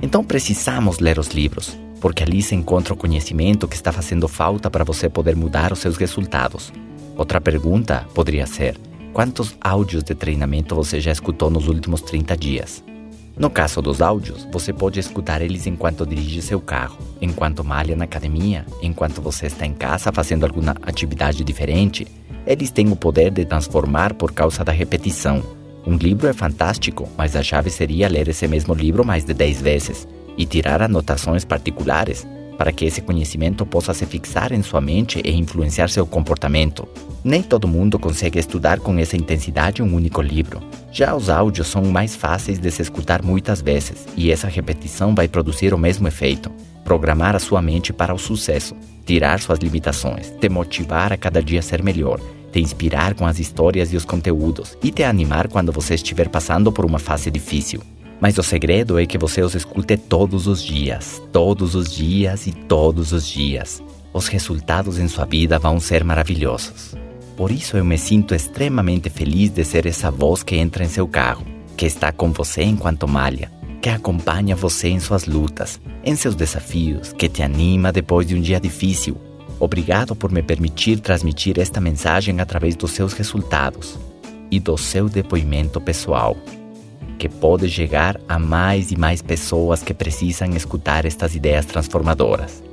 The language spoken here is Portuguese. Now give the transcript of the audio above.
Então precisamos ler os livros, porque ali se encontra o conhecimento que está fazendo falta para você poder mudar os seus resultados. Outra pergunta poderia ser: quantos áudios de treinamento você já escutou nos últimos 30 dias? No caso dos áudios, você pode escutar eles enquanto dirige seu carro, enquanto malha na academia, enquanto você está em casa fazendo alguma atividade diferente. Eles têm o poder de transformar por causa da repetição. Um livro é fantástico, mas a chave seria ler esse mesmo livro mais de 10 vezes e tirar anotações particulares para que esse conhecimento possa se fixar em sua mente e influenciar seu comportamento. Nem todo mundo consegue estudar com essa intensidade um único livro. Já os áudios são mais fáceis de se escutar muitas vezes, e essa repetição vai produzir o mesmo efeito. Programar a sua mente para o sucesso, tirar suas limitações, te motivar a cada dia ser melhor, te inspirar com as histórias e os conteúdos e te animar quando você estiver passando por uma fase difícil. Mas o segredo é que você os escute todos os dias, todos os dias e todos os dias. Os resultados em sua vida vão ser maravilhosos. Por isso eu me sinto extremamente feliz de ser essa voz que entra em seu carro, que está com você enquanto malha, que acompanha você em suas lutas, em seus desafios, que te anima depois de um dia difícil. Obrigado por me permitir transmitir esta mensagem através dos seus resultados e do seu depoimento pessoal que pode chegar a mais e mais pessoas que precisam escutar estas ideias transformadoras.